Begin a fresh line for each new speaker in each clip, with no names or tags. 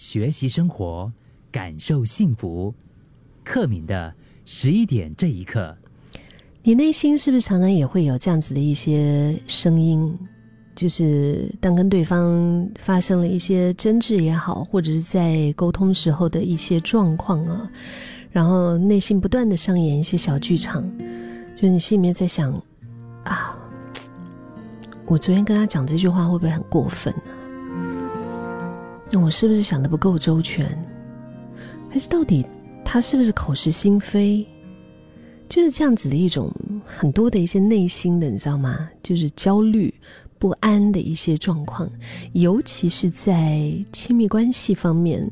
学习生活，感受幸福。克敏的十一点这一刻，
你内心是不是常常也会有这样子的一些声音？就是当跟对方发生了一些争执也好，或者是在沟通时候的一些状况啊，然后内心不断的上演一些小剧场，就你心里面在想啊，我昨天跟他讲这句话会不会很过分呢？那我是不是想的不够周全？还是到底他是不是口是心非？就是这样子的一种很多的一些内心的，你知道吗？就是焦虑不安的一些状况，尤其是在亲密关系方面，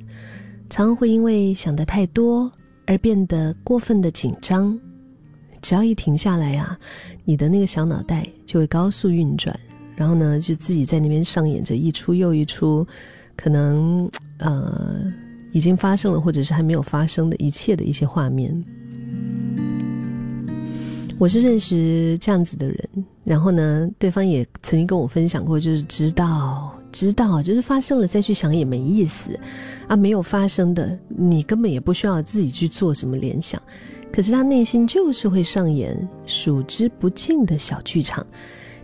常常会因为想的太多而变得过分的紧张。只要一停下来啊，你的那个小脑袋就会高速运转，然后呢，就自己在那边上演着一出又一出。可能呃已经发生了，或者是还没有发生的一切的一些画面。我是认识这样子的人，然后呢，对方也曾经跟我分享过，就是知道知道，就是发生了再去想也没意思啊，没有发生的，你根本也不需要自己去做什么联想，可是他内心就是会上演数之不尽的小剧场。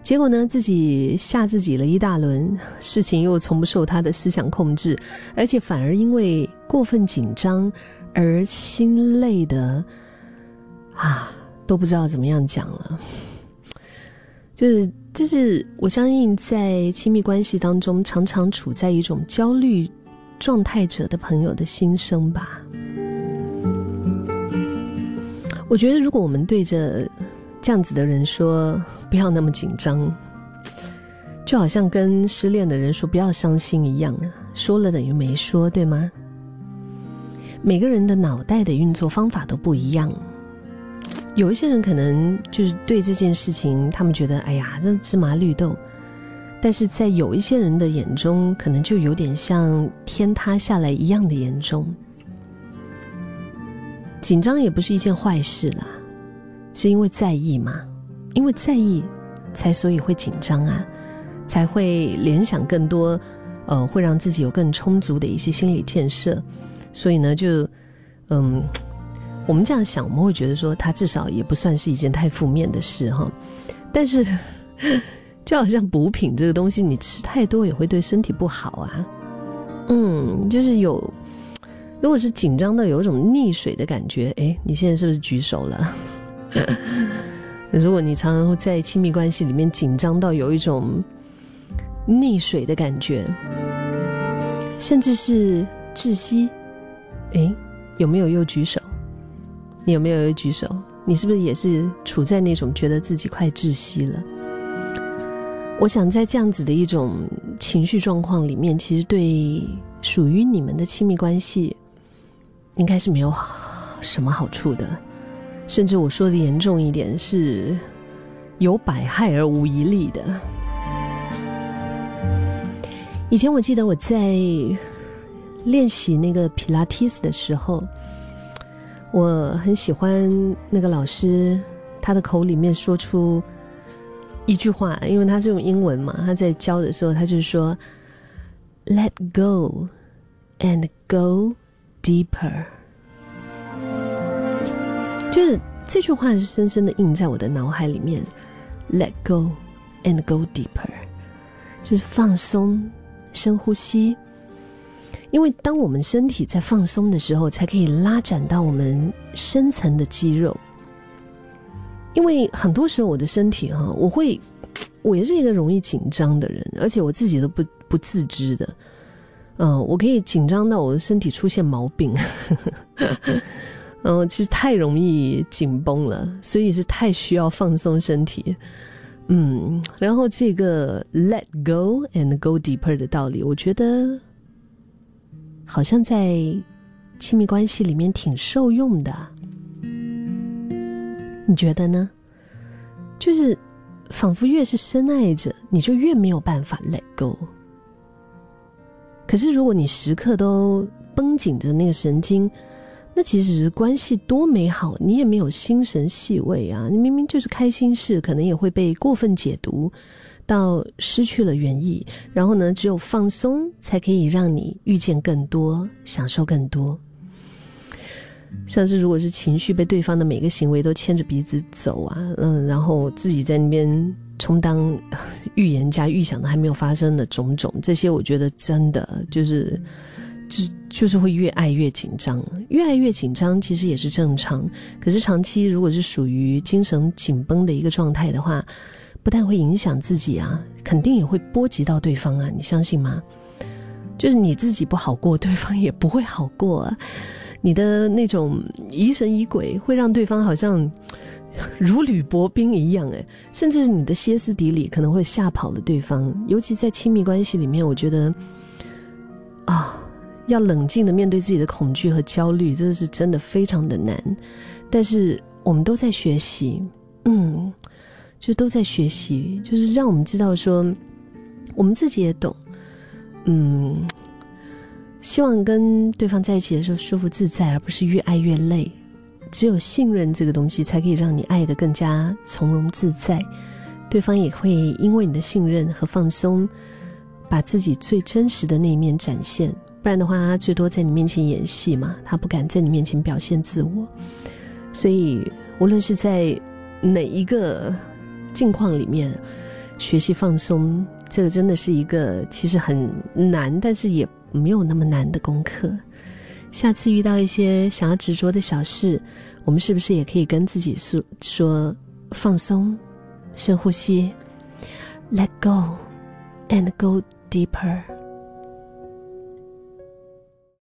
结果呢，自己吓自己了一大轮，事情又从不受他的思想控制，而且反而因为过分紧张而心累的，啊，都不知道怎么样讲了。就是，这是我相信在亲密关系当中常常处在一种焦虑状态者的朋友的心声吧。我觉得，如果我们对着。这样子的人说不要那么紧张，就好像跟失恋的人说不要伤心一样啊，说了等于没说，对吗？每个人的脑袋的运作方法都不一样，有一些人可能就是对这件事情，他们觉得哎呀，这芝麻绿豆，但是在有一些人的眼中，可能就有点像天塌下来一样的严重。紧张也不是一件坏事啦。是因为在意嘛？因为在意，才所以会紧张啊，才会联想更多，呃，会让自己有更充足的一些心理建设。所以呢，就嗯，我们这样想，我们会觉得说，它至少也不算是一件太负面的事哈。但是，就好像补品这个东西，你吃太多也会对身体不好啊。嗯，就是有，如果是紧张到有一种溺水的感觉，哎，你现在是不是举手了？如果你常常会在亲密关系里面紧张到有一种溺水的感觉，甚至是窒息，哎，有没有又举手？你有没有又举手？你是不是也是处在那种觉得自己快窒息了？我想在这样子的一种情绪状况里面，其实对属于你们的亲密关系，应该是没有什么好处的。甚至我说的严重一点，是有百害而无一利的。以前我记得我在练习那个皮拉提斯的时候，我很喜欢那个老师，他的口里面说出一句话，因为他是用英文嘛，他在教的时候，他就是说：“Let go and go deeper。”就是这句话是深深的印在我的脑海里面，Let go and go deeper，就是放松，深呼吸。因为当我们身体在放松的时候，才可以拉展到我们深层的肌肉。因为很多时候我的身体哈，我会，我也是一个容易紧张的人，而且我自己都不不自知的。嗯，我可以紧张到我的身体出现毛病。嗯，其实太容易紧绷了，所以是太需要放松身体。嗯，然后这个 let go and go deeper 的道理，我觉得好像在亲密关系里面挺受用的。你觉得呢？就是仿佛越是深爱着，你就越没有办法 let go。可是如果你时刻都绷紧着那个神经，那其实关系多美好，你也没有心神细味啊！你明明就是开心事，可能也会被过分解读，到失去了原意，然后呢，只有放松才可以让你遇见更多，享受更多。像是如果是情绪被对方的每个行为都牵着鼻子走啊，嗯，然后自己在那边充当预言家，预想的还没有发生的种种，这些我觉得真的就是。就是会越爱越紧张，越爱越紧张其实也是正常。可是长期如果是属于精神紧绷的一个状态的话，不但会影响自己啊，肯定也会波及到对方啊。你相信吗？就是你自己不好过，对方也不会好过啊。你的那种疑神疑鬼，会让对方好像如履薄冰一样，哎，甚至你的歇斯底里可能会吓跑了对方。尤其在亲密关系里面，我觉得啊。要冷静的面对自己的恐惧和焦虑，这个是真的非常的难。但是我们都在学习，嗯，就都在学习，就是让我们知道说，我们自己也懂，嗯，希望跟对方在一起的时候舒服自在，而不是越爱越累。只有信任这个东西，才可以让你爱的更加从容自在，对方也会因为你的信任和放松，把自己最真实的那一面展现。不然的话，他最多在你面前演戏嘛，他不敢在你面前表现自我。所以，无论是在哪一个境况里面，学习放松，这个真的是一个其实很难，但是也没有那么难的功课。下次遇到一些想要执着的小事，我们是不是也可以跟自己说说放松，深呼吸，Let go and go deeper。